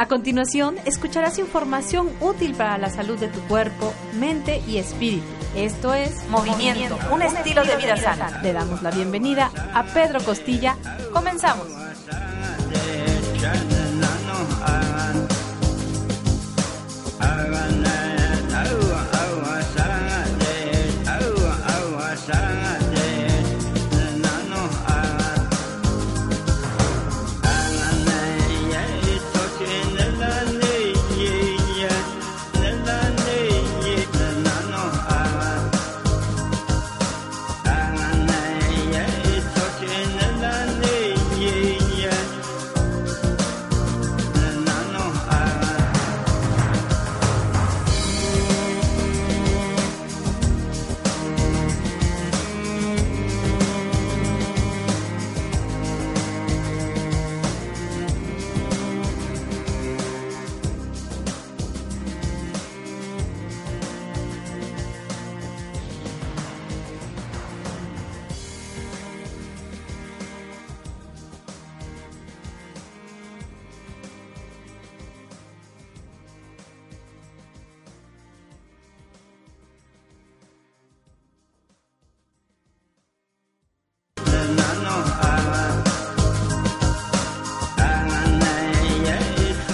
A continuación, escucharás información útil para la salud de tu cuerpo, mente y espíritu. Esto es Movimiento, un estilo de vida sana. Le damos la bienvenida a Pedro Costilla. Comenzamos.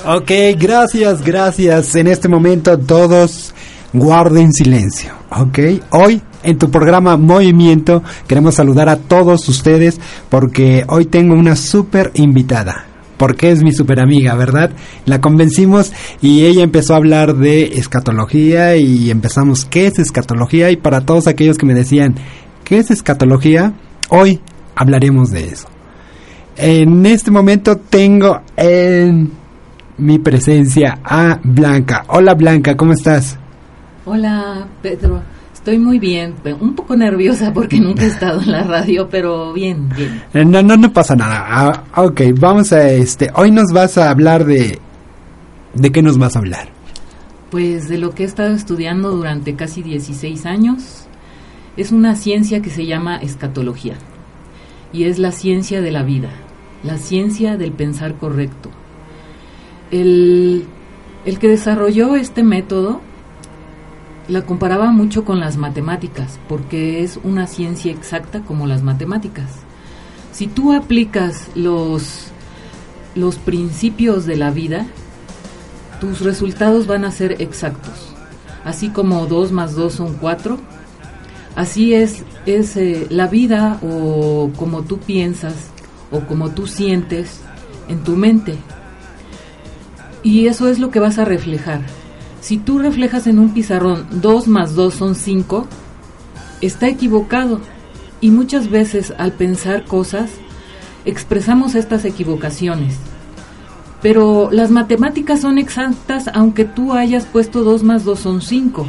Ok, gracias, gracias. En este momento todos guarden silencio. Ok, hoy en tu programa Movimiento queremos saludar a todos ustedes porque hoy tengo una súper invitada. Porque es mi super amiga, ¿verdad? La convencimos y ella empezó a hablar de escatología y empezamos, ¿qué es escatología? Y para todos aquellos que me decían, ¿qué es escatología? Hoy hablaremos de eso. En este momento tengo en mi presencia a Blanca. Hola Blanca, ¿cómo estás? Hola Pedro, estoy muy bien, un poco nerviosa porque nunca he estado en la radio, pero bien, bien. Eh, no, no, no pasa nada. Ah, ok, vamos a este, hoy nos vas a hablar de, ¿de qué nos vas a hablar? Pues de lo que he estado estudiando durante casi 16 años. Es una ciencia que se llama escatología y es la ciencia de la vida, la ciencia del pensar correcto el, que desarrolló este método la comparaba mucho con las matemáticas, porque es una ciencia exacta como las matemáticas. Si tú aplicas los, los principios de la vida, tus resultados van a ser exactos. Así como 2 más 2 son 4, así es, es eh, la vida o como tú piensas o como tú sientes en tu mente. Y eso es lo que vas a reflejar. Si tú reflejas en un pizarrón 2 más 2 son 5, está equivocado. Y muchas veces al pensar cosas, expresamos estas equivocaciones. Pero las matemáticas son exactas aunque tú hayas puesto 2 más 2 son 5.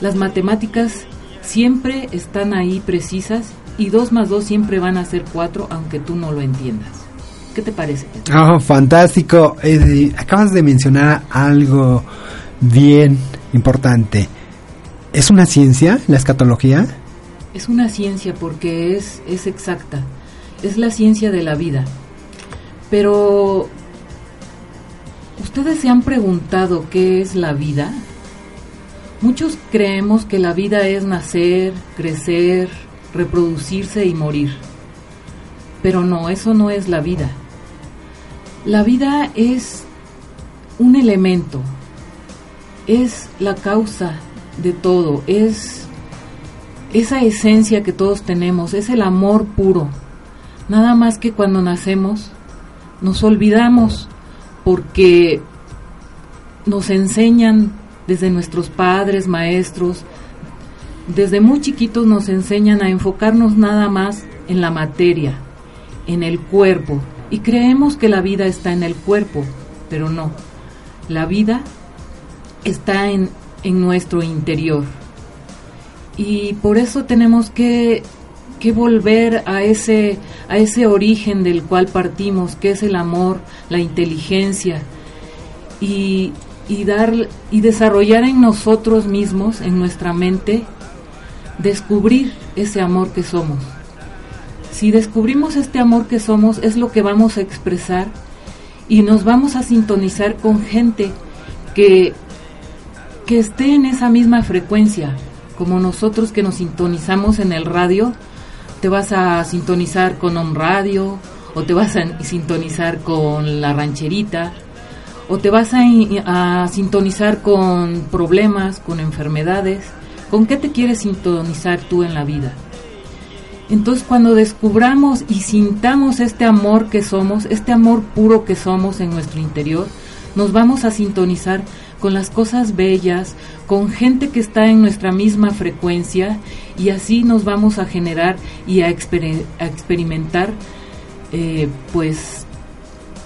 Las matemáticas siempre están ahí precisas y 2 más 2 siempre van a ser 4 aunque tú no lo entiendas. ¿Qué te parece? Oh, fantástico. acabas de mencionar algo bien importante. ¿Es una ciencia la escatología? Es una ciencia porque es, es exacta. Es la ciencia de la vida. Pero, ¿ustedes se han preguntado qué es la vida? Muchos creemos que la vida es nacer, crecer, reproducirse y morir. Pero no, eso no es la vida. La vida es un elemento, es la causa de todo, es esa esencia que todos tenemos, es el amor puro. Nada más que cuando nacemos nos olvidamos porque nos enseñan desde nuestros padres, maestros, desde muy chiquitos nos enseñan a enfocarnos nada más en la materia, en el cuerpo, y creemos que la vida está en el cuerpo, pero no. La vida está en, en nuestro interior. Y por eso tenemos que, que volver a ese, a ese origen del cual partimos, que es el amor, la inteligencia, y, y, dar, y desarrollar en nosotros mismos, en nuestra mente, descubrir ese amor que somos. Si descubrimos este amor que somos, es lo que vamos a expresar y nos vamos a sintonizar con gente que, que esté en esa misma frecuencia, como nosotros que nos sintonizamos en el radio, te vas a sintonizar con un radio, o te vas a sintonizar con la rancherita, o te vas a, a, sintonizar con problemas, con enfermedades. ¿Con qué te quieres sintonizar tú en la vida? Entonces cuando descubramos y sintamos este amor que somos, este amor puro que somos en nuestro interior, nos vamos a sintonizar con las cosas bellas, con gente que está en nuestra misma frecuencia y así nos vamos a generar y a, exper a experimentar eh, pues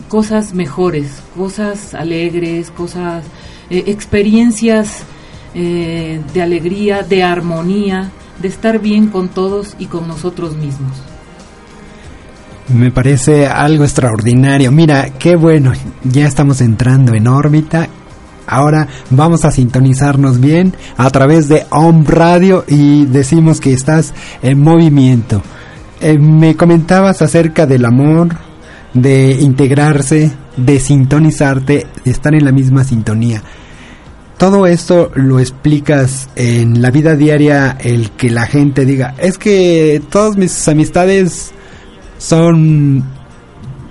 cosas mejores, cosas alegres, cosas, eh, experiencias eh, de alegría, de armonía, de estar bien con todos y con nosotros mismos. Me parece algo extraordinario. Mira, qué bueno, ya estamos entrando en órbita. Ahora vamos a sintonizarnos bien a través de Om Radio y decimos que estás en movimiento. Eh, me comentabas acerca del amor, de integrarse, de sintonizarte, de estar en la misma sintonía. Todo esto lo explicas en la vida diaria, el que la gente diga, es que todas mis amistades son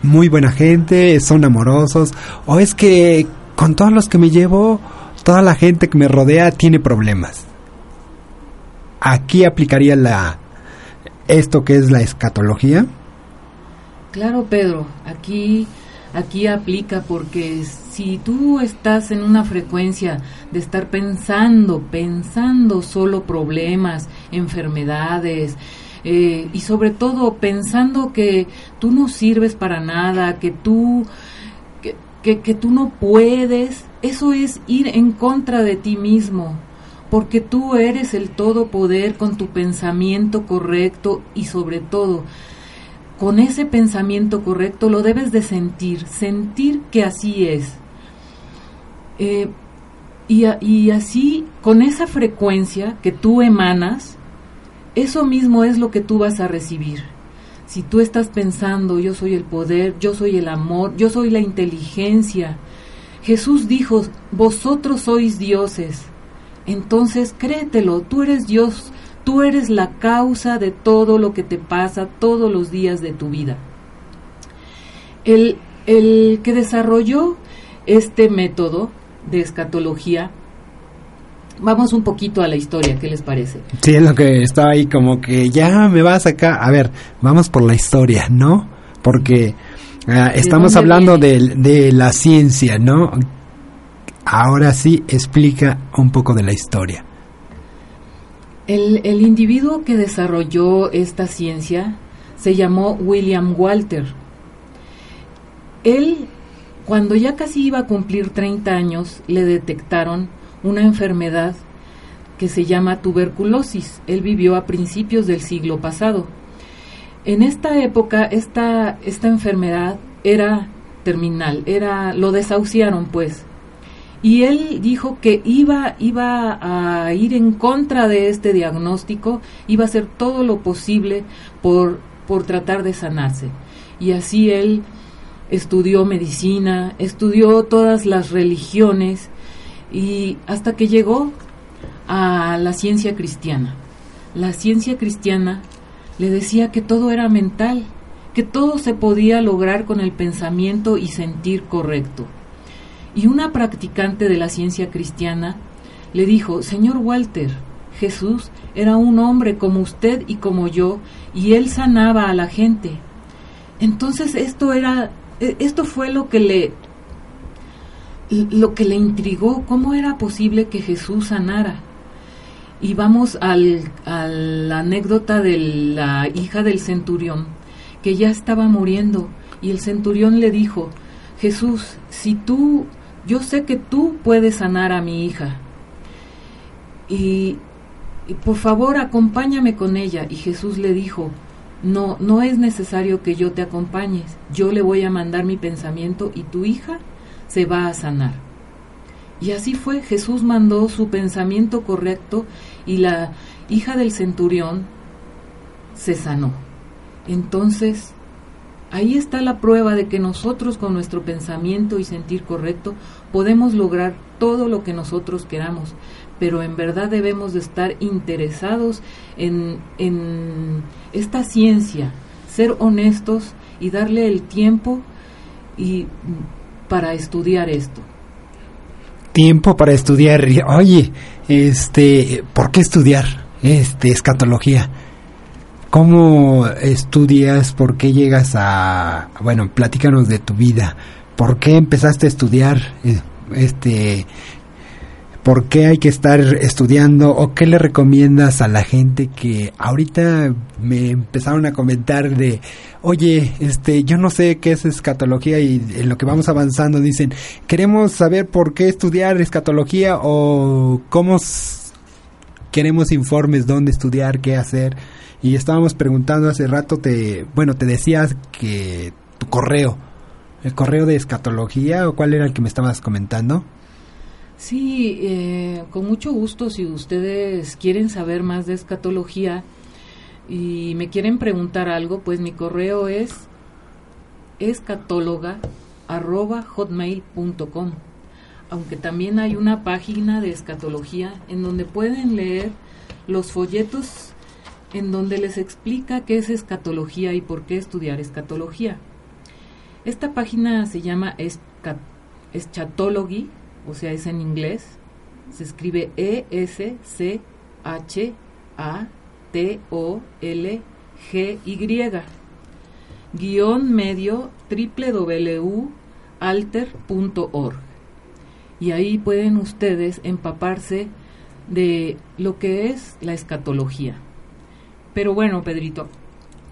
muy buena gente, son amorosos, o es que con todos los que me llevo, toda la gente que me rodea tiene problemas. Aquí aplicaría la esto que es la escatología. Claro, Pedro, aquí aquí aplica porque si tú estás en una frecuencia de estar pensando, pensando solo problemas, enfermedades, eh, y sobre todo pensando que tú no sirves para nada, que tú, que, que tú no puedes, eso es ir en contra de ti mismo, porque tú eres el todopoder con tu pensamiento correcto y sobre todo con ese pensamiento correcto lo debes de sentir, sentir que así es. Eh, y, y así, con esa frecuencia que tú emanas, eso mismo es lo que tú vas a recibir. Si tú estás pensando, yo soy el poder, yo soy el amor, yo soy la inteligencia. Jesús dijo, vosotros sois dioses. Entonces créetelo, tú eres Dios, tú eres la causa de todo lo que te pasa todos los días de tu vida. El, el que desarrolló este método de escatología. Vamos un poquito a la historia, ¿qué les parece? Sí, es lo que estaba ahí como que ya me vas acá. A ver, vamos por la historia, ¿no? Porque uh, estamos hablando de, de, la ciencia, ¿no? Ahora sí, explica un poco de la historia. El, individuo que desarrolló esta ciencia se llamó William Walter. Él cuando ya casi iba a cumplir 30 años, le detectaron una enfermedad que se llama tuberculosis. Él vivió a principios del siglo pasado. En esta época, esta, esta enfermedad era terminal, era, lo desahuciaron pues. Y él dijo que iba, iba a ir en contra de este diagnóstico, iba a hacer todo lo posible por, por tratar de sanarse. Y así él estudió medicina, estudió todas las religiones y hasta que llegó a la ciencia cristiana. La ciencia cristiana le decía que todo era mental, que todo se podía lograr con el pensamiento y sentir correcto. Y una practicante de la ciencia cristiana le dijo, Señor Walter, Jesús era un hombre como usted y como yo, y él sanaba a la gente. Entonces esto era e, esto fue lo que le lo que le intrigó, cómo era posible que Jesús sanara. Y vamos al, a la anécdota de la hija del centurión, que ya estaba muriendo, y el centurión le dijo, Jesús, si tú, yo sé que tú puedes sanar a mi hija, y, por favor acompáñame con ella. Y Jesús le dijo, no, no es necesario que yo te acompañes. Yo le voy a mandar mi pensamiento y tu hija se va a sanar. Y así fue, Jesús mandó su pensamiento correcto y la hija del centurión se sanó. Entonces, Ahí está la prueba de que nosotros con nuestro pensamiento y sentir correcto podemos lograr todo lo que nosotros queramos, pero en verdad debemos de estar interesados en, en esta ciencia, ser honestos y darle el tiempo y para estudiar esto. Tiempo para estudiar. Oye, este, ¿por qué estudiar este escatología? ¿Cómo estudias? ¿Por qué llegas a bueno, platícanos de tu vida. ¿Por qué empezaste a estudiar eh, este por qué hay que estar estudiando o qué le recomiendas a la gente que ahorita me empezaron a comentar de, oye, este, yo no sé qué es escatología y en lo que vamos avanzando dicen, queremos saber por qué estudiar escatología o cómo queremos informes, dónde estudiar, qué hacer. Y estábamos preguntando hace rato, te, bueno, te decías que tu correo, el correo de escatología o cuál era el que me estabas comentando. Sí, eh, con mucho gusto. Si ustedes quieren saber más de escatología y me quieren preguntar algo, pues mi correo es escatóloga.hotmail.com. Aunque también hay una página de escatología en donde pueden leer los folletos en donde les explica qué es escatología y por qué estudiar escatología. Esta página se llama Eschatology o sea, es en inglés, se escribe E-S-C-H-A-T-O-L-G-Y, guion medio. Y ahí pueden ustedes empaparse de lo que es la escatología. Pero bueno, Pedrito,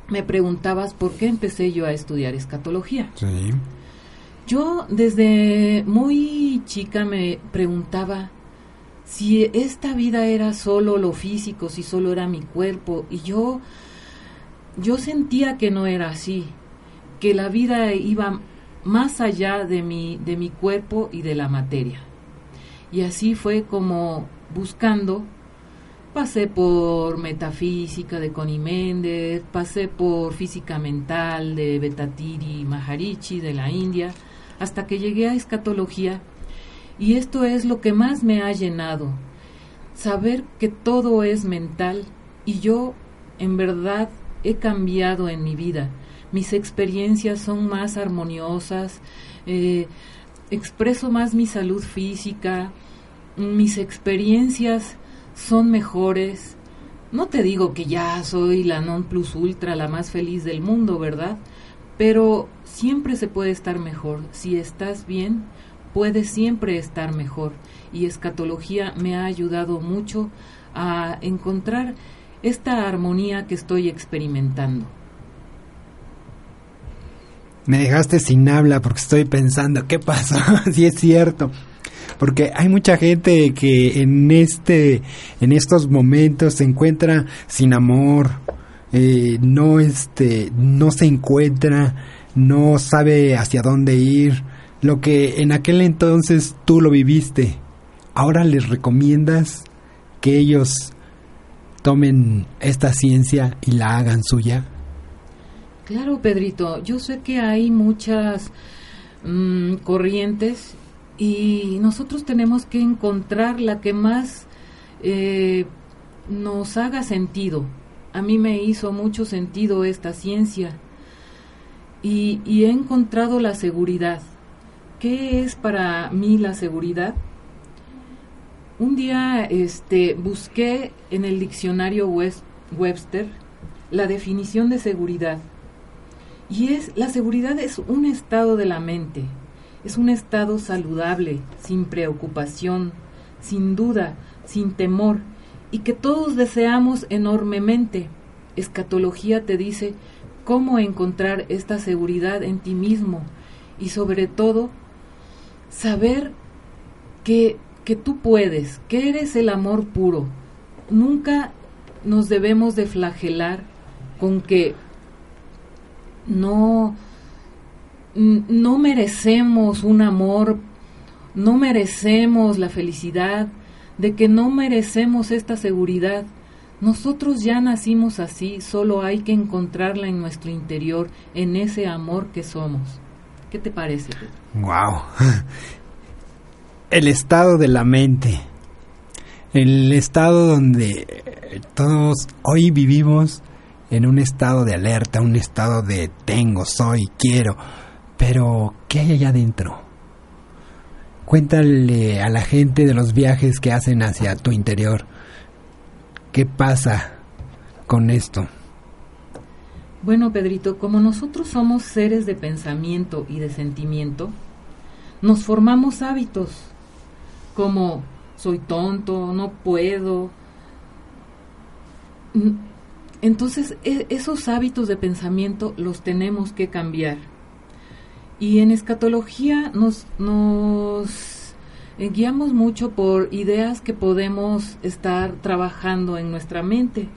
me preguntabas por qué empecé yo a estudiar escatología. Sí. Yo desde muy chica me preguntaba si esta vida era solo lo físico, si solo era mi cuerpo, y yo yo sentía que no era así, que la vida iba más allá de mi de mi cuerpo y de la materia. Y así fue como buscando pasé por metafísica de Connie Méndez, pasé por física mental de Betatiri Maharishi de la India hasta que llegué a escatología y esto es lo que más me ha llenado, saber que todo es mental y yo en verdad he cambiado en mi vida. Mis experiencias son más armoniosas, eh, expreso más mi salud física, mis experiencias son mejores. No te digo que ya soy la non plus ultra, la más feliz del mundo, ¿verdad? Pero siempre se puede estar mejor. Si estás bien, puedes siempre estar mejor. Y escatología me ha ayudado mucho a encontrar esta armonía que estoy experimentando. Me dejaste sin habla porque estoy pensando, ¿qué pasa? si es cierto. Porque hay mucha gente que en este en estos momentos se encuentra sin amor, eh, no este no se encuentra no sabe hacia dónde ir lo que en aquel entonces tú lo viviste ahora les recomiendas que ellos tomen esta ciencia y la hagan suya. Claro Pedrito yo sé que hay muchas mm, corrientes y nosotros tenemos que encontrar la que más eh, nos haga sentido a mí me hizo mucho sentido esta ciencia y, he encontrado la seguridad. ¿Qué es para mí la seguridad? Un día este, busqué en el diccionario Webster la definición de seguridad. Y es, la seguridad es un estado de la mente, es un estado saludable, sin preocupación, sin duda, sin temor, y que todos deseamos enormemente. Escatología te dice cómo encontrar esta seguridad en ti mismo y sobre todo saber que, que tú puedes, que eres el amor puro. Nunca nos debemos de flagelar con que no, no merecemos un amor, no merecemos la felicidad, de que no merecemos esta seguridad. Nosotros ya nacimos así, solo hay que encontrarla en nuestro interior, en ese amor que somos. ¿Qué te parece? Wow. El estado de la mente. El estado donde todos hoy vivimos en un estado de alerta, un estado de tengo, soy, quiero. Pero, ¿qué hay allá adentro? Cuéntale a la gente de los viajes que hacen hacia tu interior. ¿Qué pasa con esto? Bueno, Pedrito, como nosotros somos seres de pensamiento y de sentimiento, nos formamos hábitos como soy tonto, no puedo. Entonces, e, esos hábitos de pensamiento los tenemos que cambiar. Y en escatología nos, nos guiamos mucho por ideas que podemos estar trabajando en nuestra mente.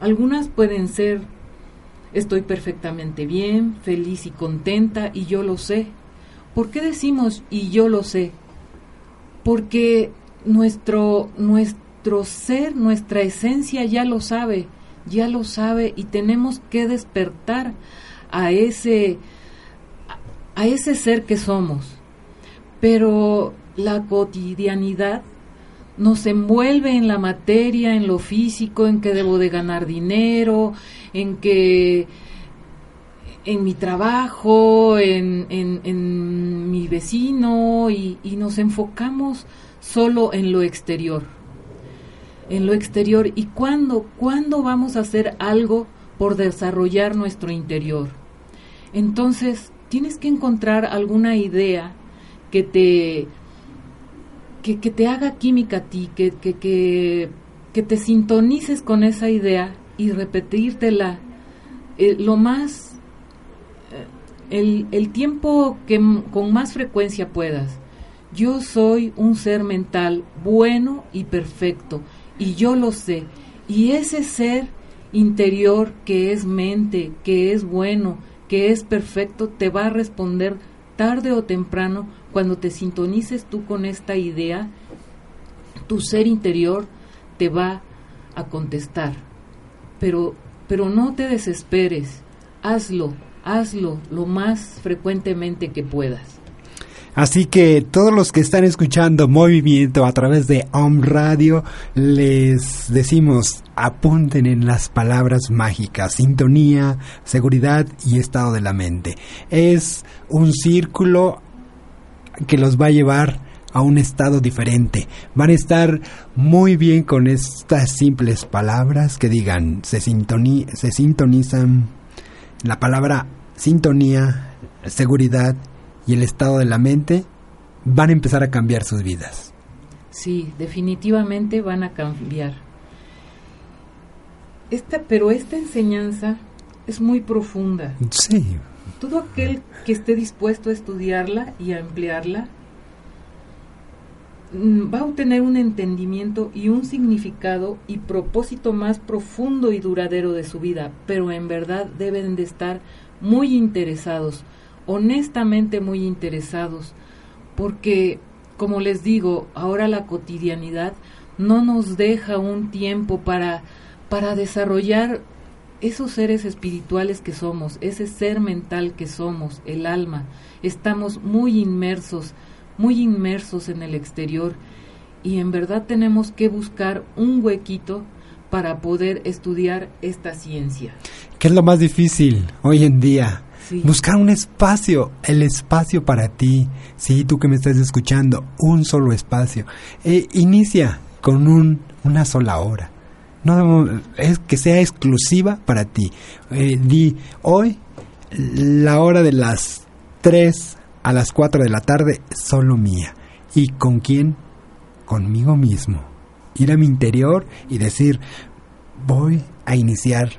Algunas pueden ser estoy perfectamente bien, feliz y contenta y yo lo sé. ¿Por qué decimos y yo lo sé? Porque nuestro, nuestro ser, nuestra esencia ya lo sabe, ya lo sabe y tenemos que despertar a ese a ese ser que somos. Pero la cotidianidad nos envuelve en la materia, en lo físico, en que debo de ganar dinero, en que en mi trabajo, en, en, mi vecino, y, y, nos enfocamos solo en lo exterior. En lo exterior. ¿Y cuándo, cuándo vamos a hacer algo por desarrollar nuestro interior? Entonces, tienes que encontrar alguna idea que te, que, te haga química a ti, que, que, que, te sintonices con esa idea y repetírtela eh, lo más, eh, el, el tiempo que con más frecuencia puedas. Yo soy un ser mental bueno y perfecto y yo lo sé. Y ese ser interior que es mente, que es bueno, que es perfecto, te va a responder tarde o temprano cuando te sintonices tú con esta idea, tu ser interior te va a contestar. Pero, pero no te desesperes, hazlo, hazlo lo más frecuentemente que puedas. Así que todos los que están escuchando Movimiento a través de Om Radio, les decimos apunten en las palabras mágicas, sintonía, seguridad y estado de la mente. Es un círculo que los va a llevar a un estado diferente. Van a estar muy bien con estas simples palabras que digan, se, se sintonizan la palabra sintonía, seguridad y el estado de la mente, van a empezar a cambiar sus vidas. Sí, definitivamente van a cambiar. Esta, pero esta enseñanza es muy profunda. Sí. Todo aquel que esté dispuesto a estudiarla y a emplearla mm, va a obtener un entendimiento y un significado y propósito más profundo y duradero de su vida, pero en verdad deben de estar muy interesados honestamente muy interesados, porque, como les digo, ahora la cotidianidad no nos deja un tiempo para, para desarrollar esos seres espirituales que somos, ese ser mental que somos, el alma. Estamos muy inmersos, muy inmersos en el exterior y en verdad tenemos que buscar un huequito para poder estudiar esta ciencia. ¿Qué es lo más difícil hoy en día? Buscar un espacio, el espacio para ti. Sí, tú que me estás escuchando, un solo espacio. Eh, inicia con un, una sola hora. No es que sea exclusiva para ti. Eh, di hoy la hora de las 3 a las 4 de la tarde solo mía. ¿Y con quién? Conmigo mismo. Ir a mi interior y decir, voy a iniciar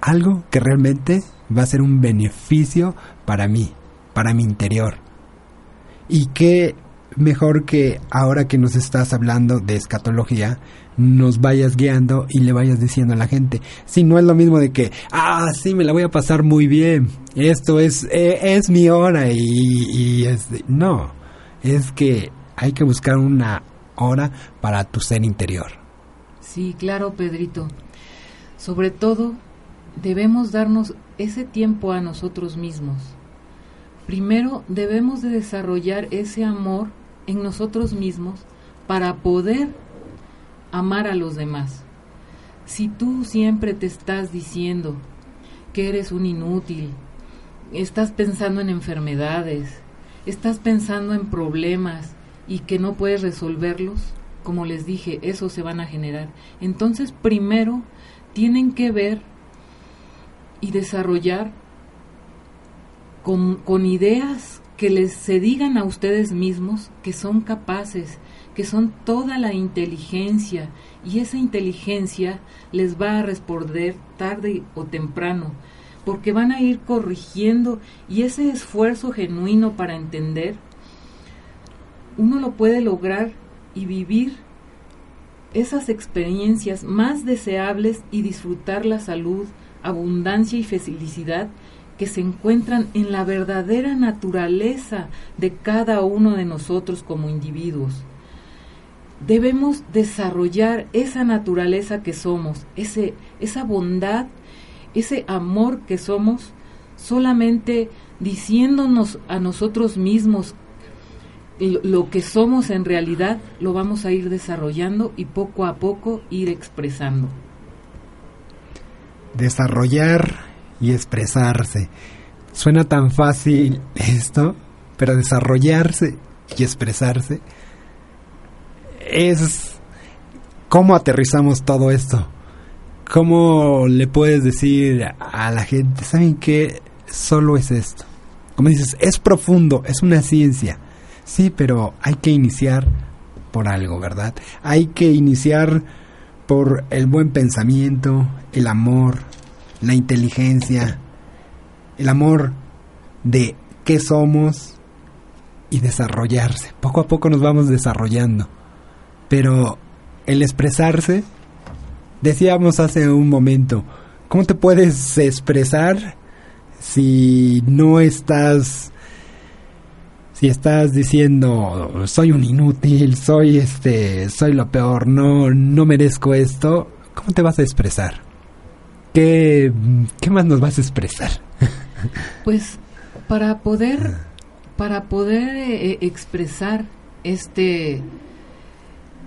algo que realmente va a ser un beneficio para mí, para mi interior. Y qué mejor que ahora que nos estás hablando de escatología, nos vayas guiando y le vayas diciendo a la gente. Si no es lo mismo de que, ah, sí, me la voy a pasar muy bien, esto es, eh, es mi hora y, y es... No, es que hay que buscar una hora para tu ser interior. Sí, claro, Pedrito. Sobre todo, debemos darnos ese tiempo a nosotros mismos. Primero debemos de desarrollar ese amor en nosotros mismos para poder amar a los demás. Si tú siempre te estás diciendo que eres un inútil, estás pensando en enfermedades, estás pensando en problemas y que no puedes resolverlos, como les dije, eso se van a generar. Entonces, primero tienen que ver y desarrollar con, con, ideas que les se digan a ustedes mismos que son capaces, que son toda la inteligencia y esa inteligencia les va a responder tarde o temprano, porque van a ir corrigiendo y ese esfuerzo genuino para entender, uno lo puede lograr y vivir esas experiencias más deseables y disfrutar la salud, abundancia y felicidad que se encuentran en la verdadera naturaleza de cada uno de nosotros como individuos. Debemos desarrollar esa naturaleza que somos, ese, esa bondad, ese amor que somos, solamente diciéndonos a nosotros mismos lo que somos en realidad, lo vamos a ir desarrollando y poco a poco ir expresando desarrollar y expresarse. Suena tan fácil esto, pero desarrollarse y expresarse es cómo aterrizamos todo esto. ¿Cómo le puedes decir a la gente, saben que solo es esto? Como dices, es profundo, es una ciencia. Sí, pero hay que iniciar por algo, ¿verdad? Hay que iniciar por el buen pensamiento, el amor, la inteligencia, el amor de qué somos y desarrollarse. Poco a poco nos vamos desarrollando. Pero el expresarse, decíamos hace un momento, ¿cómo te puedes expresar si no estás si estás diciendo soy un inútil, soy este, soy lo peor, no, no merezco esto, ¿cómo te vas a expresar? ¿Qué, qué más nos vas a expresar? Pues para poder, para poder eh, expresar este,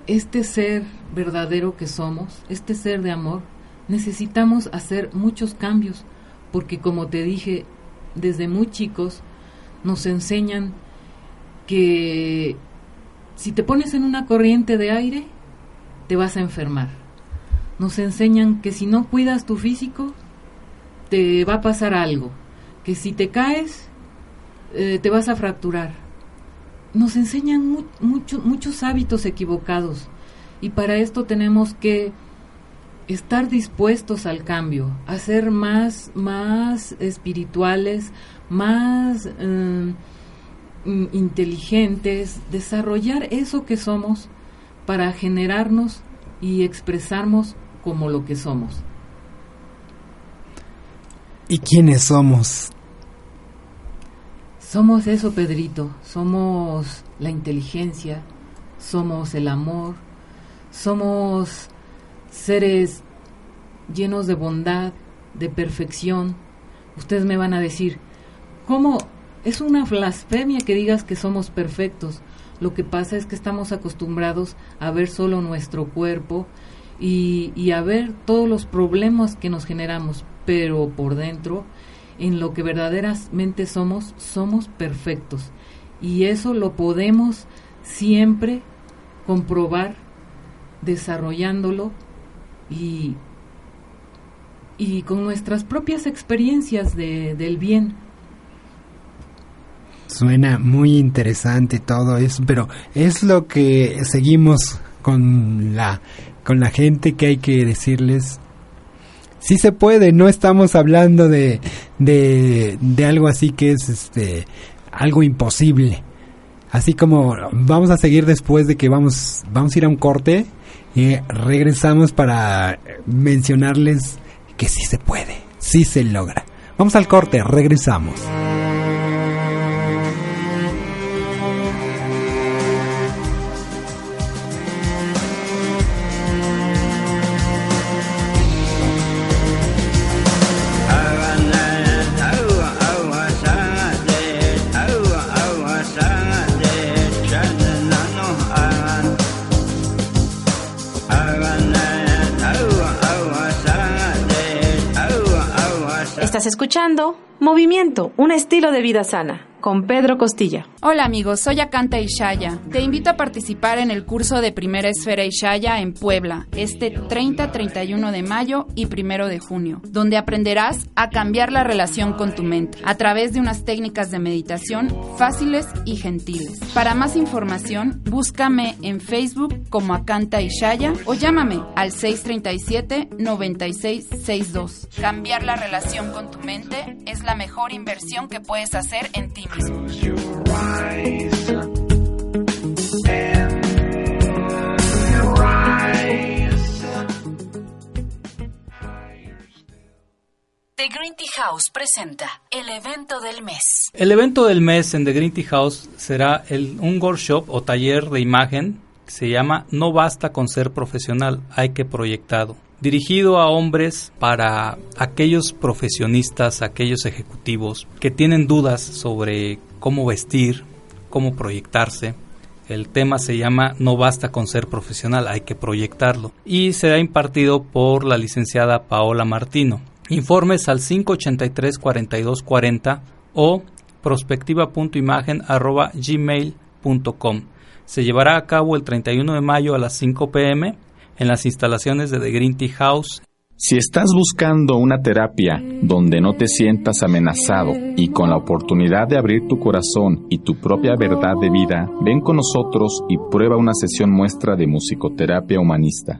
este ser verdadero que somos, este ser de amor, necesitamos hacer muchos cambios, porque como te dije, desde muy chicos nos enseñan que si te pones en una corriente de aire, te vas a enfermar. Nos enseñan que si no cuidas tu físico, te va a pasar algo. Que si te caes, eh, te vas a fracturar. Nos enseñan muchos hábitos equivocados. Y para esto tenemos que estar dispuestos al cambio, a ser más, más espirituales, más... Eh, Mm, inteligentes, desarrollar eso que somos para generarnos y expresarnos como lo que somos. ¿Y quiénes somos? Somos eso, Pedrito. Somos la inteligencia, somos el amor, somos seres llenos de bondad, de perfección. Ustedes me van a decir, ¿cómo es una blasfemia que digas que somos perfectos. Lo que pasa es que estamos acostumbrados a ver solo nuestro cuerpo y, a ver todos los problemas que nos generamos, pero por dentro, en lo que verdaderamente somos, somos perfectos. Y eso lo podemos siempre comprobar desarrollándolo y, y con nuestras propias experiencias de, del bien Suena muy interesante todo eso, pero es lo que seguimos con la con la gente que hay que decirles sí se puede, no estamos hablando de, de, de algo así que es este algo imposible. Así como vamos a seguir después de que vamos vamos a ir a un corte y regresamos para mencionarles que sí se puede, sí se logra. Vamos al corte, regresamos. Un estilo de vida sana con Pedro Costilla. Hola amigos, soy Akanta Ishaya. Te invito a participar en el curso de Primera Esfera Ishaya en Puebla, este 30-31 de mayo y 1 de junio, donde aprenderás a cambiar la relación con tu mente a través de unas técnicas de meditación fáciles y gentiles. Para más información, búscame en Facebook como Akanta Ishaya o llámame al 637-9662. Cambiar la relación con tu mente es la mejor inversión que puedes hacer en ti The Green Tea House presenta el evento del mes. El evento del mes en The Green Tea House será el, un workshop o taller de imagen que se llama No basta con ser profesional, hay que proyectado dirigido a hombres para aquellos profesionistas, aquellos ejecutivos que tienen dudas sobre cómo vestir, cómo proyectarse. El tema se llama No basta con ser profesional, hay que proyectarlo. Y será impartido por la licenciada Paola Martino. Informes al 583-4240 o prospectiva.imagen.gmail.com. Se llevará a cabo el 31 de mayo a las 5 pm en las instalaciones de The Green Tea House. Si estás buscando una terapia donde no te sientas amenazado y con la oportunidad de abrir tu corazón y tu propia verdad de vida, ven con nosotros y prueba una sesión muestra de musicoterapia humanista.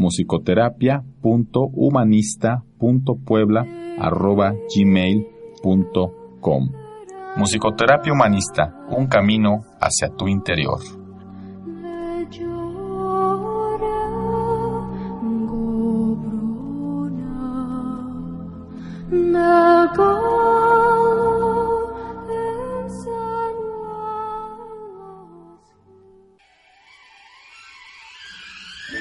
musicoterapia.humanista.puebla.gmail.com Musicoterapia Humanista, un camino hacia tu interior.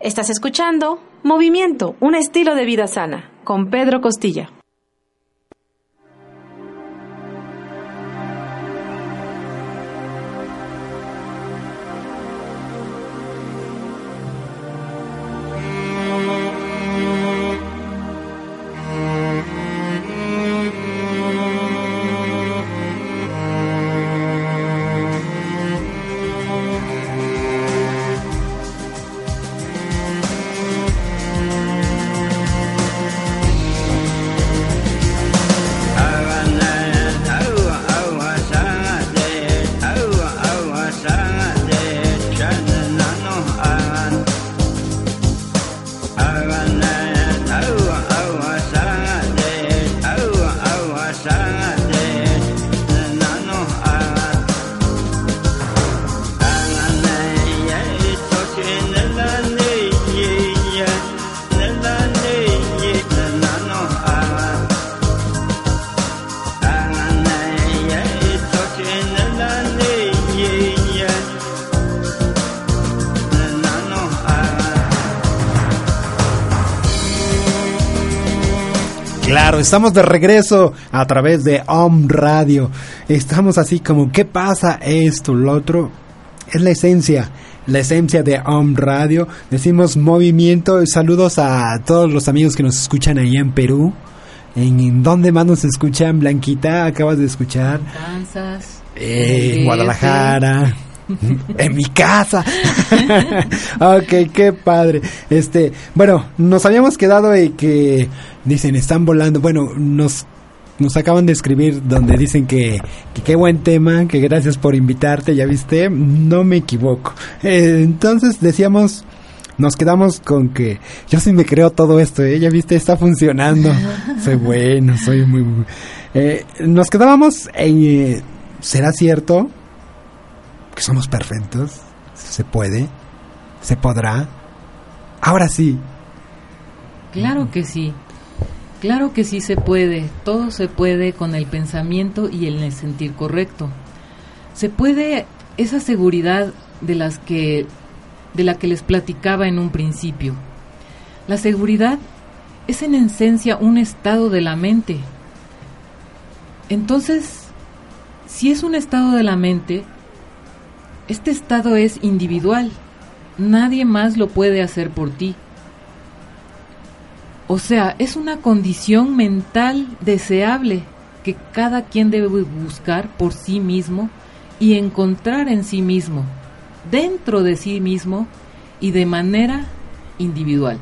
Estás escuchando Movimiento, un estilo de vida sana, con Pedro Costilla. Estamos de regreso a través de Om Radio. Estamos así como, ¿qué pasa esto, lo otro? Es la esencia, la esencia de Om Radio. Decimos movimiento. Saludos a todos los amigos que nos escuchan ahí en Perú. ¿En dónde más nos escuchan? Blanquita, acabas de escuchar. Kansas. Eh, en Guadalajara. en mi casa. ok, qué padre. Este, bueno, nos habíamos quedado en que dicen están volando. Bueno, nos nos acaban de escribir donde dicen que, que qué buen tema, que gracias por invitarte, ya viste, no me equivoco. Eh, entonces decíamos, nos quedamos con que yo sí me creo todo esto, ¿eh? ya viste, está funcionando. soy bueno, soy muy... muy eh, nos quedábamos en... Eh, ¿Será cierto somos perfectos? ¿Se puede? ¿Se podrá? Ahora sí. Claro que sí. Claro que sí se puede, todo se puede con el pensamiento y el sentir correcto. Se puede esa seguridad de las que de la que les platicaba en un principio. La seguridad es en esencia un estado de la mente. Entonces, si es un estado de la mente, este estado es individual. Nadie más lo puede hacer por ti. O sea, es una condición mental deseable que cada quien debe buscar por sí mismo y encontrar en sí mismo, dentro de sí mismo y de manera individual.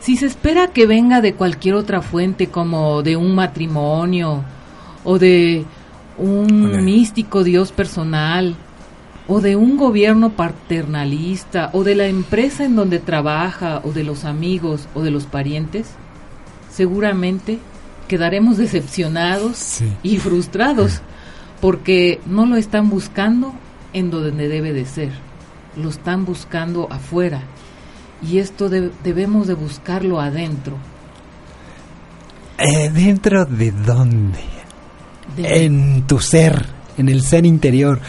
Si se espera que venga de cualquier otra fuente como de un matrimonio o de un místico Dios personal o de un gobierno paternalista, o de la empresa en donde trabaja, o de los amigos, o de los parientes, seguramente quedaremos decepcionados y frustrados, porque no lo están buscando en donde debe de ser, lo están buscando afuera, y esto debemos de buscarlo adentro. Eh, ¿Dentro de dónde? En tu ser, en el ser interior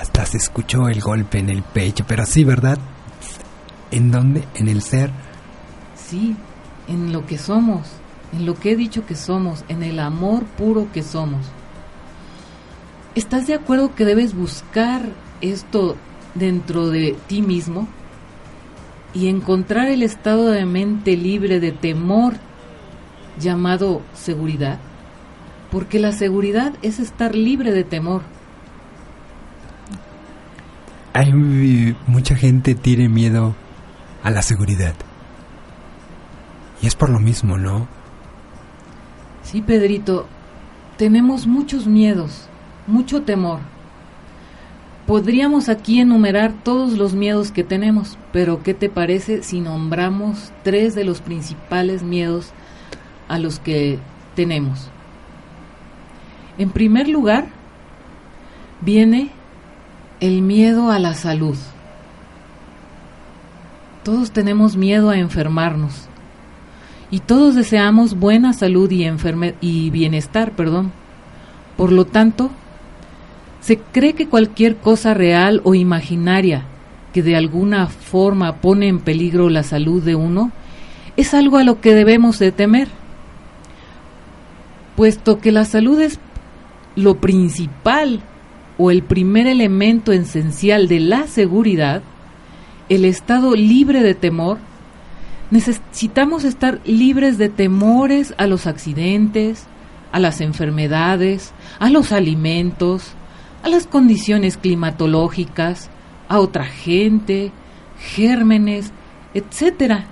hasta se escuchó el golpe en el pecho, pero sí, ¿verdad? ¿En dónde? ¿En el ser? Sí, en lo que somos, en lo que he dicho que somos, en el amor puro que somos. ¿Estás de acuerdo que debes buscar esto dentro de ti mismo y encontrar el estado de mente libre de temor llamado seguridad? Porque la seguridad es estar libre de temor hay mucha gente tiene miedo a la seguridad. Y es por lo mismo, ¿no? Sí, Pedrito, tenemos muchos miedos, mucho temor. Podríamos aquí enumerar todos los miedos que tenemos, pero ¿qué te parece si nombramos tres de los principales miedos a los que tenemos? En primer lugar, viene el miedo a la salud. Todos tenemos miedo a enfermarnos y todos deseamos buena salud y, y bienestar, perdón. Por lo tanto, se cree que cualquier cosa real o imaginaria que de alguna forma pone en peligro la salud de uno es algo a lo que debemos de temer, puesto que la salud es lo principal o el primer elemento esencial de la seguridad, el estado libre de temor, necesitamos estar libres de temores a los accidentes, a las enfermedades, a los alimentos, a las condiciones climatológicas, a otra gente, gérmenes, etc.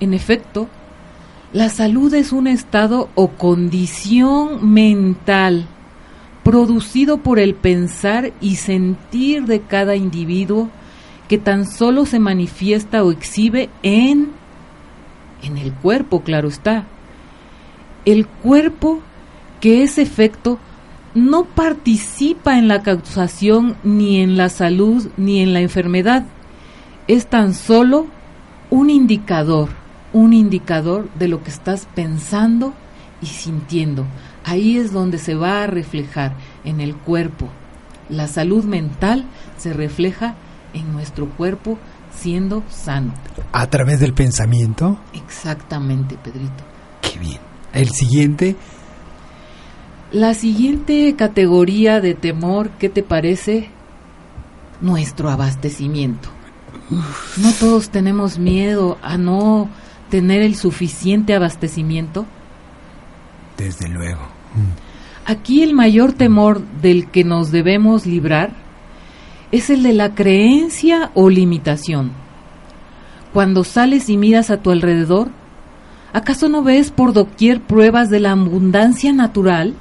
En efecto, la salud es un estado o condición mental producido por el pensar y sentir de cada individuo que tan solo se manifiesta o exhibe en en el cuerpo, claro está. El cuerpo que es efecto no participa en la causación ni en la salud ni en la enfermedad. Es tan solo un indicador, un indicador de lo que estás pensando y sintiendo. Ahí es donde se va a reflejar en el cuerpo. La salud mental se refleja en nuestro cuerpo siendo sano. ¿A través del pensamiento? Exactamente, Pedrito. Qué bien. El siguiente. La siguiente categoría de temor, ¿qué te parece? Nuestro abastecimiento. No todos tenemos miedo a no tener el suficiente abastecimiento. Desde luego. Aquí el mayor temor del que nos debemos librar es el de la creencia o limitación. Cuando sales y miras a tu alrededor, ¿acaso no ves por doquier pruebas de la abundancia natural?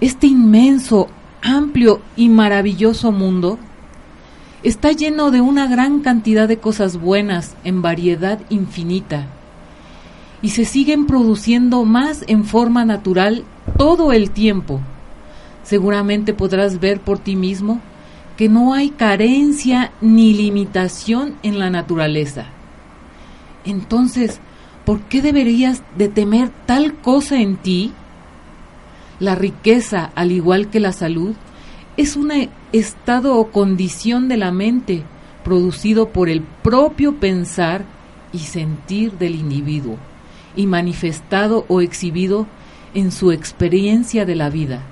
Este inmenso, amplio y maravilloso mundo está lleno de una gran cantidad de cosas buenas en variedad infinita y se siguen produciendo más en forma natural todo el tiempo. Seguramente podrás ver por ti mismo que no hay carencia ni limitación en la naturaleza. Entonces, ¿por qué deberías de temer tal cosa en ti? La riqueza, al igual que la salud, es un estado o condición de la mente producido por el propio pensar y sentir del individuo y manifestado o exhibido en su experiencia de la vida.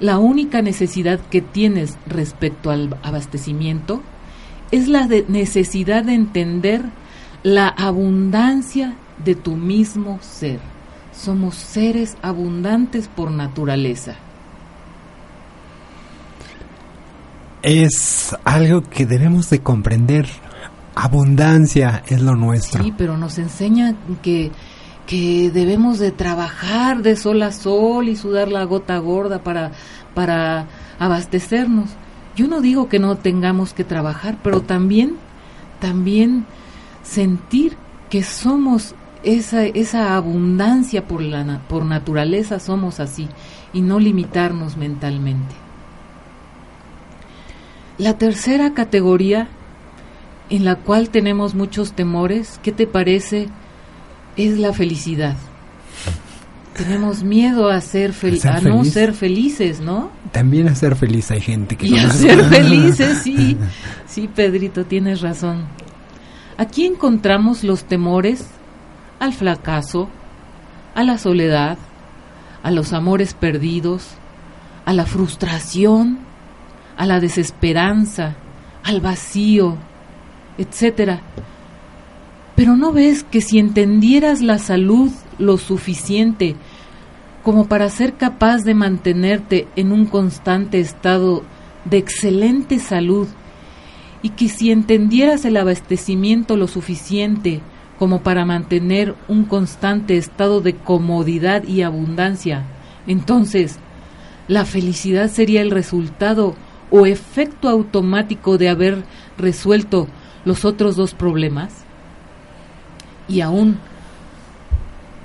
La única necesidad que tienes respecto al abastecimiento es la necesidad de entender la abundancia de tu mismo ser. Somos seres abundantes por naturaleza. Es algo que debemos de comprender. Abundancia es lo nuestro. Sí, pero nos enseña que que debemos de trabajar de sol a sol y sudar la gota gorda para, para abastecernos. Yo no digo que no tengamos que trabajar, pero también, también sentir que somos esa, esa abundancia por, la, por naturaleza, somos así, y no limitarnos mentalmente. La tercera categoría en la cual tenemos muchos temores, ¿qué te parece? Es la felicidad. Tenemos miedo a ser, a, no ser felices, ¿no? También a ser feliz hay gente que y a ser felices, sí. Sí, Pedrito, tienes razón. Aquí encontramos los temores al fracaso, a la soledad, a los amores perdidos, a la frustración, a la desesperanza, al vacío, etcétera. Pero no ves que si entendieras la salud lo suficiente como para ser capaz de mantenerte en un constante estado de excelente salud y que si entendieras el abastecimiento lo suficiente como para mantener un constante estado de comodidad y abundancia, entonces la felicidad sería el resultado o efecto automático de haber resuelto los otros dos problemas? Y aún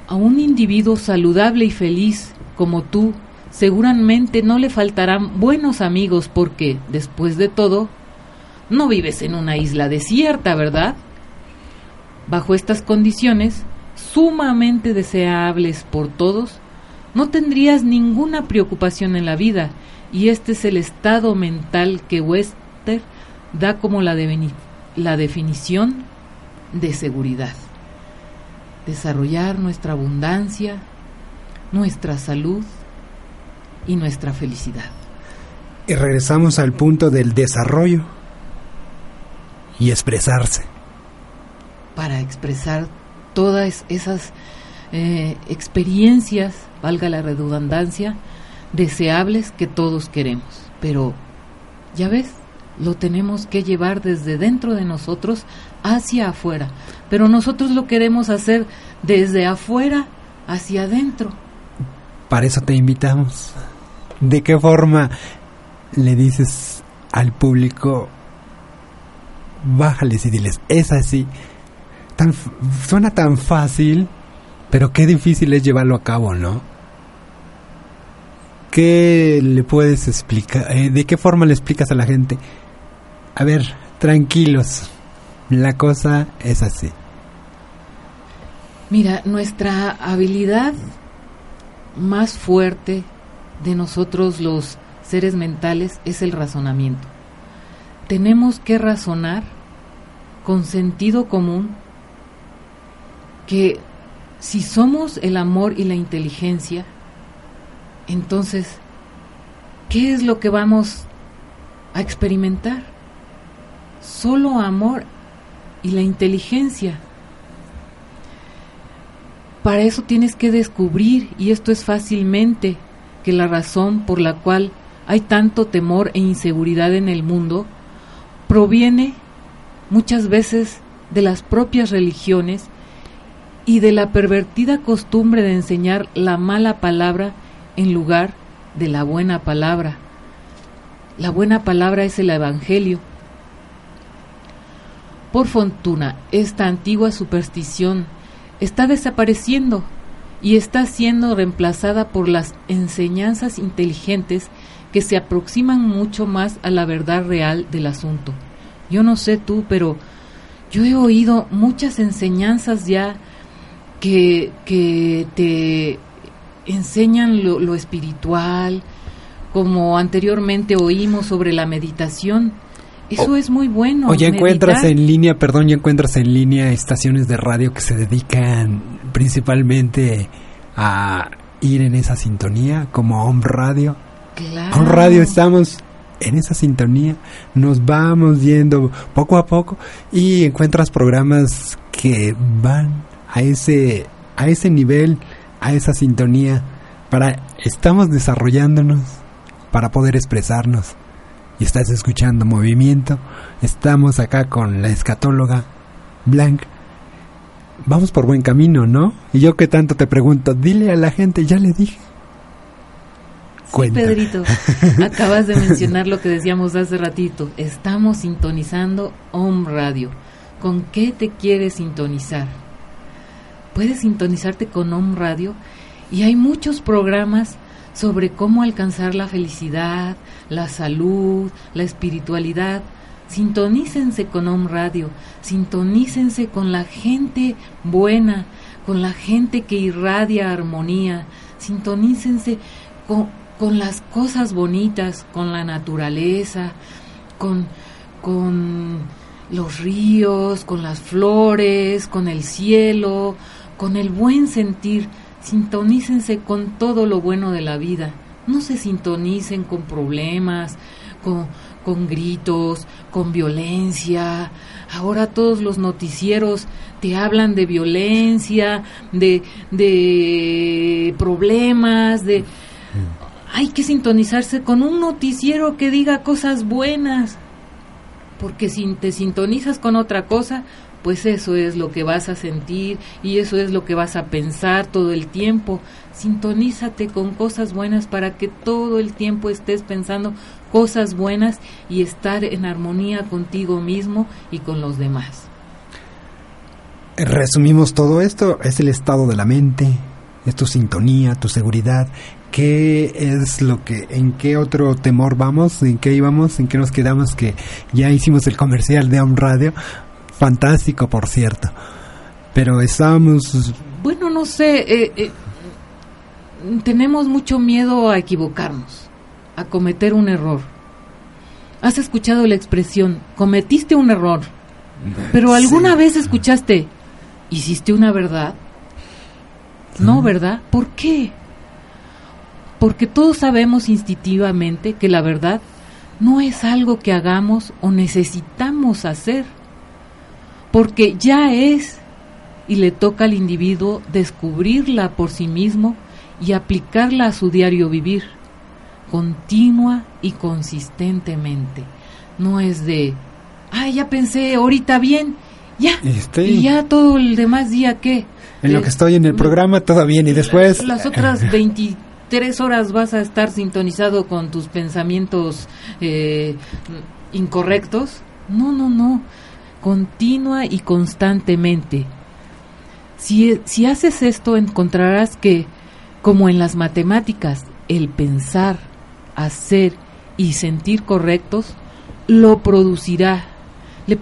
a un individuo saludable y feliz como tú, seguramente no le faltarán buenos amigos porque, después de todo, no vives en una isla desierta, ¿verdad? Bajo estas condiciones, sumamente deseables por todos, no tendrías ninguna preocupación en la vida y este es el estado mental que Wester da como la, la definición de seguridad desarrollar nuestra abundancia, nuestra salud y nuestra felicidad. Y regresamos al punto del desarrollo y expresarse. Para expresar todas esas eh, experiencias, valga la redundancia, deseables que todos queremos. Pero, ya ves, lo tenemos que llevar desde dentro de nosotros hacia afuera. Pero nosotros lo queremos hacer desde afuera hacia adentro. Para eso te invitamos. ¿De qué forma le dices al público, bájales y diles, es así? Tan, suena tan fácil, pero qué difícil es llevarlo a cabo, ¿no? ¿Qué le puedes explicar? Eh, ¿De qué forma le explicas a la gente? A ver, tranquilos, la cosa es así. Mira, nuestra habilidad más fuerte de nosotros los seres mentales es el razonamiento. Tenemos que razonar con sentido común que si somos el amor y la inteligencia, entonces, ¿qué es lo que vamos a experimentar? Solo amor y la inteligencia. Para eso tienes que descubrir, y esto es fácilmente, que la razón por la cual hay tanto temor e inseguridad en el mundo proviene muchas veces de las propias religiones y de la pervertida costumbre de enseñar la mala palabra en lugar de la buena palabra. La buena palabra es el Evangelio. Por fortuna, esta antigua superstición está desapareciendo y está siendo reemplazada por las enseñanzas inteligentes que se aproximan mucho más a la verdad real del asunto. Yo no sé tú, pero yo he oído muchas enseñanzas ya que, que te enseñan lo, lo espiritual, como anteriormente oímos sobre la meditación. Eso es muy bueno. O ya encuentras en línea, perdón, ya encuentras en línea estaciones de radio que se dedican principalmente a ir en esa sintonía, como Home Radio. Claro. Home Radio estamos en esa sintonía, nos vamos yendo poco a poco y encuentras programas que van a ese a ese nivel, a esa sintonía para estamos desarrollándonos para poder expresarnos. Y estás escuchando movimiento. Estamos acá con la escatóloga Blanc. Vamos por buen camino, ¿no? Y yo que tanto te pregunto, dile a la gente, ya le dije. Sí, Pedrito, acabas de mencionar lo que decíamos hace ratito. Estamos sintonizando Home Radio. ¿Con qué te quieres sintonizar? Puedes sintonizarte con Home Radio y hay muchos programas sobre cómo alcanzar la felicidad, la salud, la espiritualidad. Sintonícense con Home Radio, sintonícense con la gente buena, con la gente que irradia armonía, sintonícense con, con las cosas bonitas, con la naturaleza, con, con los ríos, con las flores, con el cielo, con el buen sentir. Sintonícense con todo lo bueno de la vida. No se sintonicen con problemas, con, con gritos, con violencia. Ahora todos los noticieros te hablan de violencia, de, de problemas, de... Hay que sintonizarse con un noticiero que diga cosas buenas. Porque si te sintonizas con otra cosa, pues eso es lo que vas a sentir y eso es lo que vas a pensar todo el tiempo. Sintonízate con cosas buenas para que todo el tiempo estés pensando cosas buenas y estar en armonía contigo mismo y con los demás. Resumimos todo esto, es el estado de la mente, es tu sintonía, tu seguridad. ¿Qué es lo que, en qué otro temor vamos? ¿En qué íbamos? ¿En qué nos quedamos? Que ya hicimos el comercial de Home Radio. Fantástico, por cierto. Pero estábamos... Bueno, no sé, eh, eh, tenemos mucho miedo a equivocarnos, a cometer un error. Has escuchado la expresión, cometiste un error, pero alguna Sí. vez escuchaste, hiciste una verdad. No, ¿verdad? ¿Por qué? Porque todos sabemos instintivamente que la verdad no es algo que hagamos o necesitamos hacer, porque ya es y le toca al individuo descubrirla por sí mismo y aplicarla a su diario vivir, continua y consistentemente. No es de, ay, ya pensé ahorita bien, ya, Estoy- y ya todo el demás día qué. En lo Eh, que estoy en el programa, todo bien. Y después... las otras 23 horas vas a estar sintonizado con tus pensamientos eh, incorrectos. No, no, no. Continua y constantemente. Si, si haces esto, encontrarás que, como en las matemáticas, el pensar, hacer y sentir correctos lo producirá. Le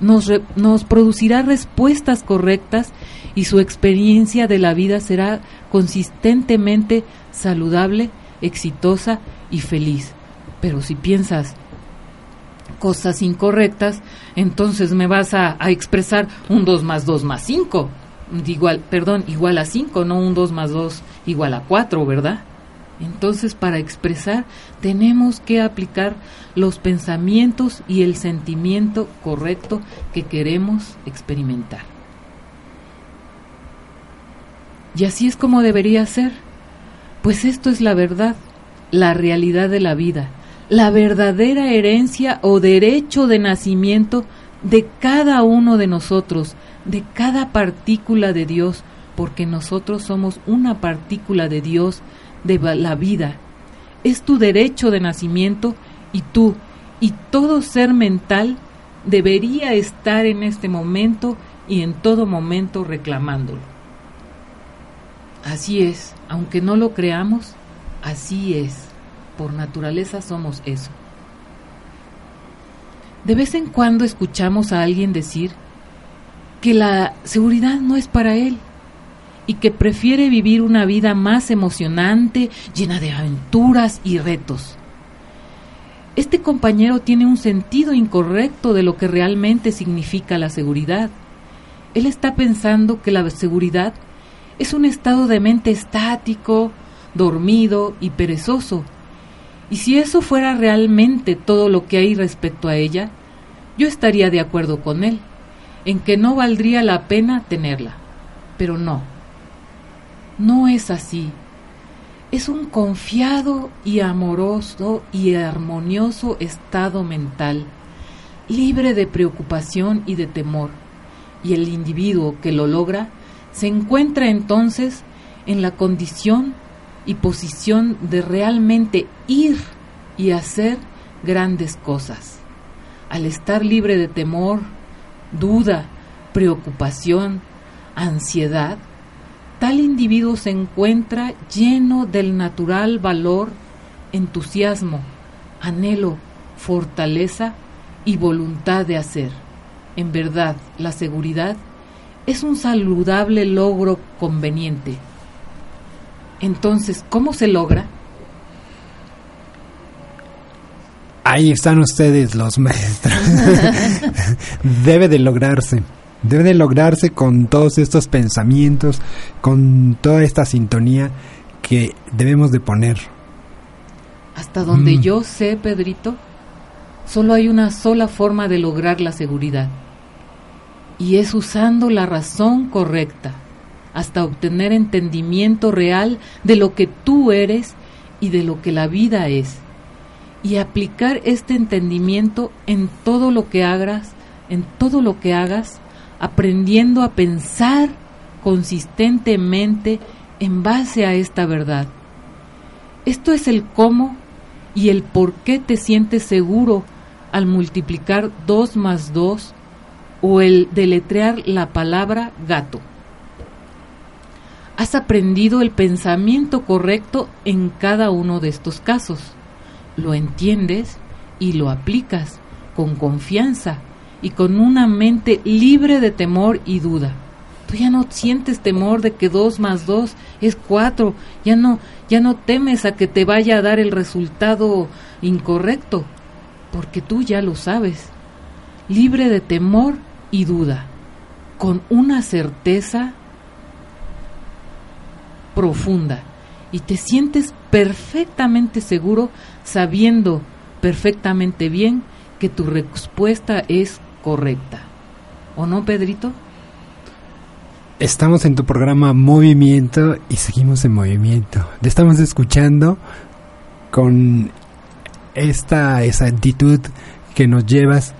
nos, nos producirá respuestas correctas y su experiencia de la vida será consistentemente saludable, exitosa y feliz. Pero si piensas cosas incorrectas, entonces me vas a, a expresar un 2 más 2 más 5. igual, perdón, igual a 5, no un 2 más 2 igual a 4, ¿verdad? Entonces, para expresar, tenemos que aplicar los pensamientos y el sentimiento correcto que queremos experimentar. Y así es como debería ser, pues esto es la verdad, la realidad de la vida, la verdadera herencia o derecho de nacimiento de cada uno de nosotros, de cada partícula de Dios, porque nosotros somos una partícula de Dios, de la vida. Es tu derecho de nacimiento y tú y todo ser mental debería estar en este momento y en todo momento reclamándolo. Así es, aunque no lo creamos, así es. Por naturaleza somos eso. De vez en cuando escuchamos a alguien decir que la seguridad no es para él y que prefiere vivir una vida más emocionante, llena de aventuras y retos. Este compañero tiene un sentido incorrecto de lo que realmente significa la seguridad. Él está pensando que la seguridad es un estado de mente estático, dormido y perezoso. Y si eso fuera realmente todo lo que hay respecto a ella, yo estaría de acuerdo con él, en que no valdría la pena tenerla. Pero no, no es así. Es un confiado y amoroso y armonioso estado mental, libre de preocupación y de temor, y el individuo que lo logra se encuentra entonces en la condición y posición de realmente ir y hacer grandes cosas. Al estar libre de temor, duda, preocupación, ansiedad, tal individuo se encuentra lleno del natural valor, entusiasmo, anhelo, fortaleza y voluntad de hacer. En verdad, la seguridad es un saludable logro conveniente. Entonces, ¿cómo se logra? Ahí están ustedes los maestros. Debe de lograrse. Debe de lograrse con todos estos pensamientos, con toda esta sintonía que debemos de poner. Hasta donde Mm. yo sé, Pedrito, solo hay una sola forma de lograr la seguridad. Y es usando la razón correcta, hasta obtener entendimiento real de lo que tú eres y de lo que la vida es. Y aplicar este entendimiento en todo lo que hagas, en todo lo que hagas, aprendiendo a pensar consistentemente en base a esta verdad. Esto es el cómo y el por qué te sientes seguro al multiplicar 2 más 2 o el deletrear la palabra gato. Has aprendido el pensamiento correcto en cada uno de estos casos. Lo entiendes y lo aplicas con confianza y con una mente libre de temor y duda. Tú ya no sientes temor de que 2 más 2 es 4, ya no, ya no temes a que te vaya a dar el resultado incorrecto, porque tú ya lo sabes. Libre de temor y duda, con una certeza profunda y te sientes perfectamente seguro sabiendo perfectamente bien que tu respuesta es correcta. ¿O no, Pedrito? Estamos en tu programa Movimiento y seguimos en movimiento. Te estamos escuchando con esta exactitud que nos llevas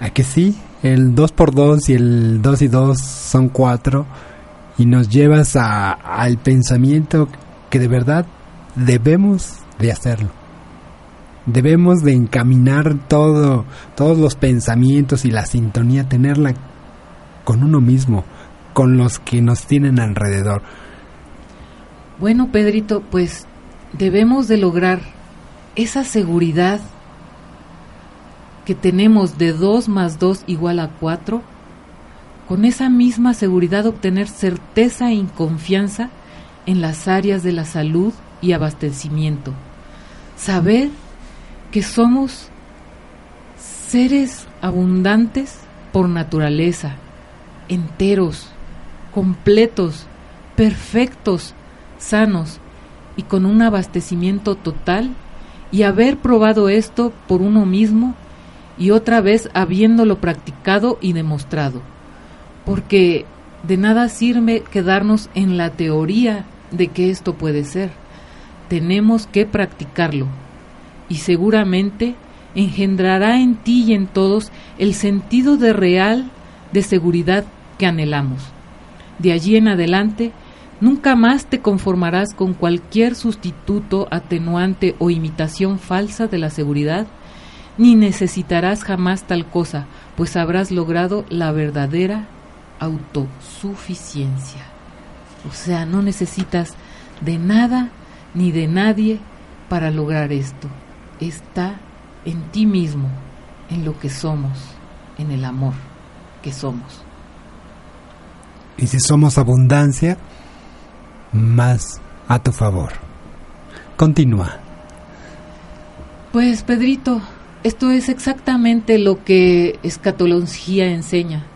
a que sí, el 2 por 2 y el 2 y 2 son 4 y nos llevas a, al pensamiento que de verdad debemos de hacerlo. Debemos de encaminar todo, todos los pensamientos y la sintonía, tenerla con uno mismo, con los que nos tienen alrededor. Bueno, Pedrito, pues debemos de lograr esa seguridad que tenemos de 2 más 2 igual a 4, con esa misma seguridad obtener certeza y confianza en las áreas de la salud y abastecimiento. Saber que somos seres abundantes por naturaleza, enteros, completos, perfectos, sanos y con un abastecimiento total y haber probado esto por uno mismo y otra vez habiéndolo practicado y demostrado. Porque de nada sirve quedarnos en la teoría de que esto puede ser. Tenemos que practicarlo y seguramente engendrará en ti y en todos el sentido de real de seguridad que anhelamos. De allí en adelante, nunca más te conformarás con cualquier sustituto, atenuante o imitación falsa de la seguridad, ni necesitarás jamás tal cosa, pues habrás logrado la verdadera autosuficiencia. O sea, no necesitas de nada ni de nadie para lograr esto. Está en ti mismo, en lo que somos, en el amor que somos. Y si somos abundancia, más a tu favor. Continúa. Pues Pedrito, esto es exactamente lo que escatología enseña.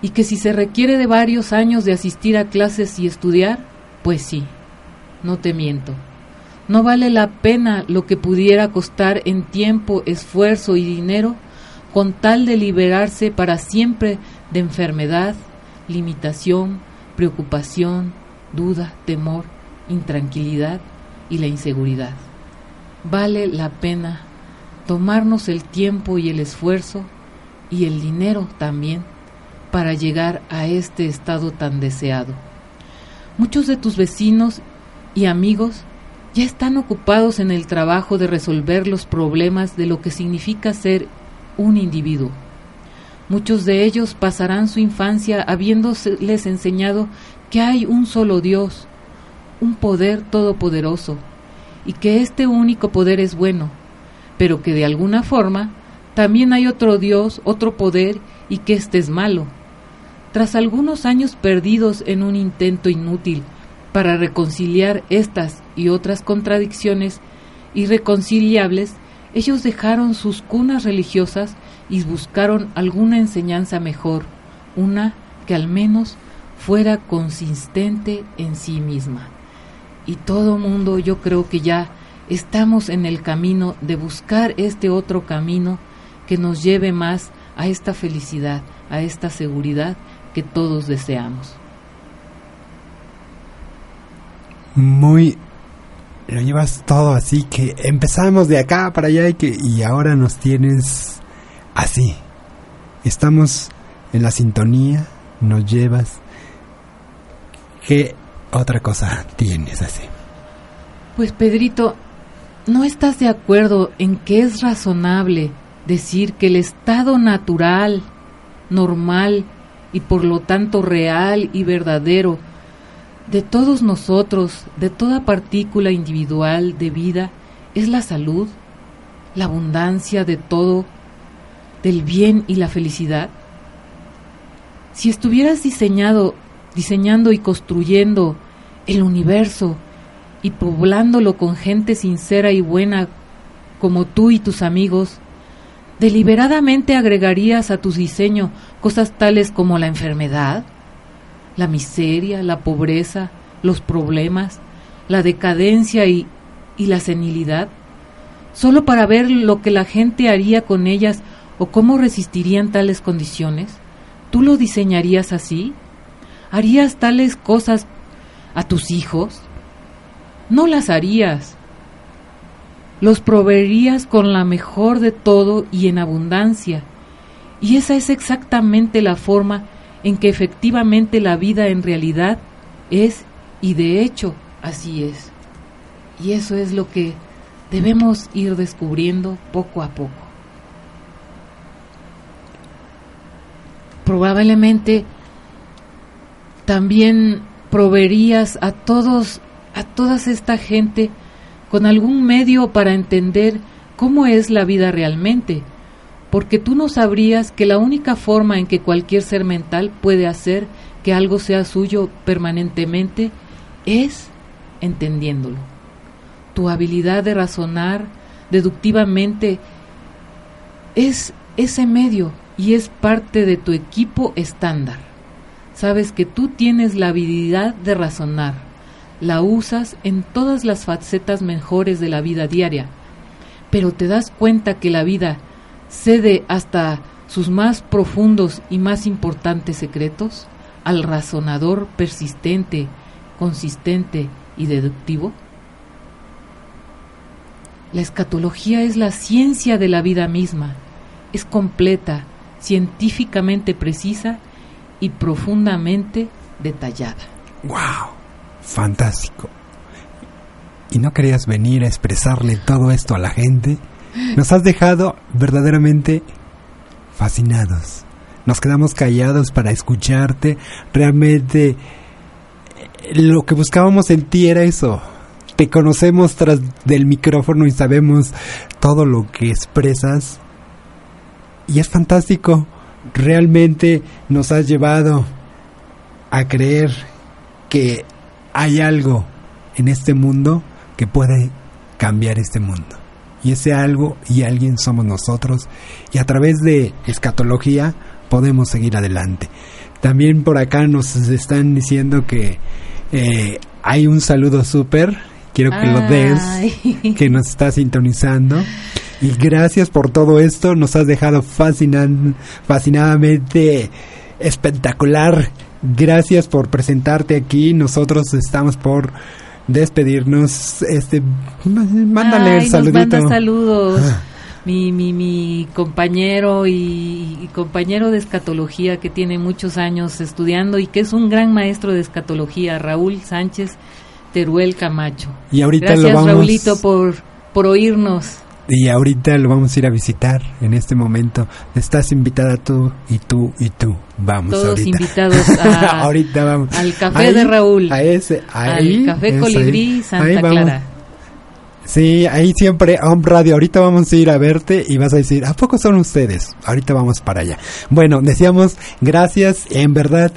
Y que si se requiere de varios años de asistir a clases y estudiar, pues sí, no te miento. No vale la pena lo que pudiera costar en tiempo, esfuerzo y dinero con tal de liberarse para siempre de enfermedad, limitación, preocupación, duda, temor, intranquilidad y la inseguridad. Vale la pena tomarnos el tiempo y el esfuerzo y el dinero también para llegar a este estado tan deseado. Muchos de tus vecinos y amigos ya están ocupados en el trabajo de resolver los problemas de lo que significa ser un individuo. Muchos de ellos pasarán su infancia habiéndoles enseñado que hay un solo Dios, un poder todopoderoso, y que este único poder es bueno, pero que de alguna forma también hay otro Dios, otro poder, y que éste es malo. Tras algunos años perdidos en un intento inútil para reconciliar estas y otras contradicciones irreconciliables, ellos dejaron sus cunas religiosas y buscaron alguna enseñanza mejor, una que al menos fuera consistente en sí misma. Y todo mundo yo creo que ya estamos en el camino de buscar este otro camino que nos lleve más a esta felicidad, a esta seguridad que todos deseamos. Muy lo llevas todo así que empezamos de acá para allá y que y ahora nos tienes así. Estamos en la sintonía, nos llevas. ¿Qué otra cosa tienes así? Pues Pedrito, ¿no estás de acuerdo en que es razonable decir que el estado natural, normal y por lo tanto real y verdadero de todos nosotros, de toda partícula individual de vida, es la salud, la abundancia de todo, del bien y la felicidad? Si estuvieras diseñado, diseñando y construyendo el universo y poblándolo con gente sincera y buena como tú y tus amigos, deliberadamente agregarías a tu diseño cosas tales como la enfermedad, la miseria, la pobreza, los problemas, la decadencia y, y la senilidad, solo para ver lo que la gente haría con ellas o cómo resistirían tales condiciones? ¿Tú lo diseñarías así? ¿Harías tales cosas a tus hijos? No las harías. Los proveerías con la mejor de todo y en abundancia. Y esa es exactamente la forma en que efectivamente la vida en realidad es y de hecho así es. Y eso es lo que debemos ir descubriendo poco a poco. Probablemente también proveerías a todos a toda esta gente con algún medio para entender cómo es la vida realmente porque tú no sabrías que la única forma en que cualquier ser mental puede hacer que algo sea suyo permanentemente es entendiéndolo. Tu habilidad de razonar deductivamente es ese medio y es parte de tu equipo estándar. sabes que tú tienes la habilidad de razonar, la usas en todas las facetas mejores de la vida diaria, pero te das cuenta que la vida cede hasta sus más profundos y más importantes secretos al razonador persistente, consistente y deductivo? La escatología es la ciencia de la vida misma, es completa, científicamente precisa y profundamente detallada. ¡Wow! Fantástico. ¿Y no querías venir a expresarle todo esto a la gente? Nos has dejado verdaderamente fascinados. Nos quedamos callados para escucharte. Realmente eh, lo que buscábamos en ti era eso. Te conocemos tras del micrófono y sabemos todo lo que expresas. Y es fantástico. Realmente nos has llevado a creer que hay algo en este mundo que puede cambiar este mundo. Y ese algo y alguien somos nosotros. Y a través de escatología podemos seguir adelante. También por acá nos están diciendo que eh, hay un saludo súper. Quiero que lo des, que nos está sintonizando. Y gracias por todo esto. Nos has dejado fascinan, fascinadamente espectacular. Gracias por presentarte aquí. Nosotros estamos por despedirnos. Este, mándale el saludito. Nos manda saludos. Ah. Mi, mi, mi compañero y, y, compañero de escatología que tiene muchos años estudiando y que es un gran maestro de escatología, Raúl Sánchez Teruel Camacho. Y ahorita Gracias, lo vamos... Raulito, por, por oírnos. Y ahorita lo vamos a ir a visitar en este momento. Estás invitada tú y tú y tú. Vamos Todos ahorita. invitados a, ahorita vamos. al café Ahí, de Raúl. A ese, ahí. al café es Colibrí ahí. Santa. Clara. Sí, ahí siempre Home Radio. Ahorita vamos a ir a verte y vas a decir, ¿a poco son ustedes? Ahorita vamos para allá. Bueno, decíamos, gracias, en verdad.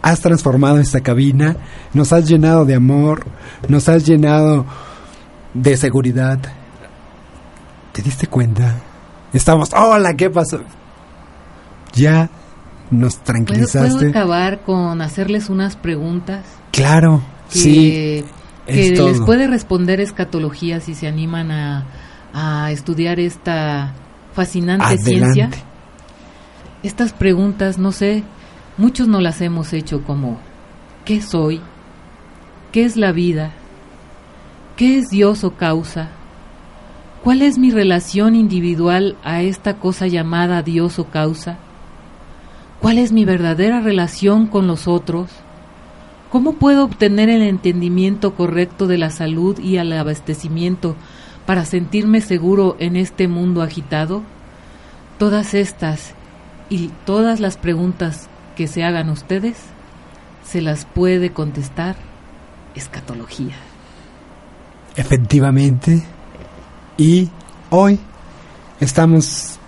Has transformado esta cabina, nos has llenado de amor, nos has llenado de seguridad. ¿Te diste cuenta? Estamos, hola, ¿qué pasó? Ya nos ¿Puedo, tranquilizaste. puedo acabar con hacerles unas preguntas? Claro, que, sí. que es les todo. puede responder escatología si se animan a, a estudiar esta fascinante ciencia. Adelante. Estas preguntas, no sé, muchos no las hemos hecho como ¿qué soy? ¿Qué es la vida? ¿Qué es Dios o causa? ¿Cuál es mi relación individual a esta cosa llamada Dios o causa? ¿Cuál es mi verdadera relación con los otros? ¿Cómo puedo obtener el entendimiento correcto de la salud y el abastecimiento para sentirme seguro en este mundo agitado? Todas estas y todas las preguntas que se hagan ustedes se las puede contestar escatología. Efectivamente. Y hoy estamos...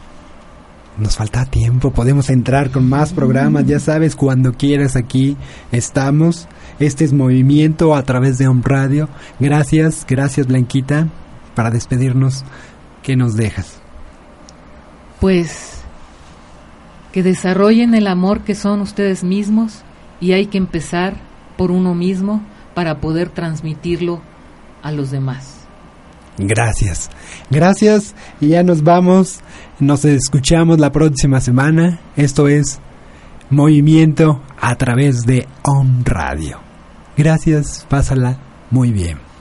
Nos falta tiempo, podemos entrar con más programas, ya sabes, cuando quieras aquí estamos. Este es Movimiento a través de Home Radio. Gracias, gracias Blanquita, para despedirnos. ¿Qué nos dejas? Pues que desarrollen el amor que son ustedes mismos y hay que empezar por uno mismo para poder transmitirlo a los demás. Gracias. Gracias y ya nos vamos. Nos escuchamos la próxima semana. Esto es Movimiento a través de On Radio. Gracias, pásala muy bien.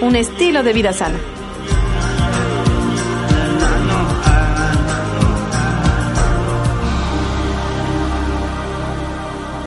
Un estilo de vida sana.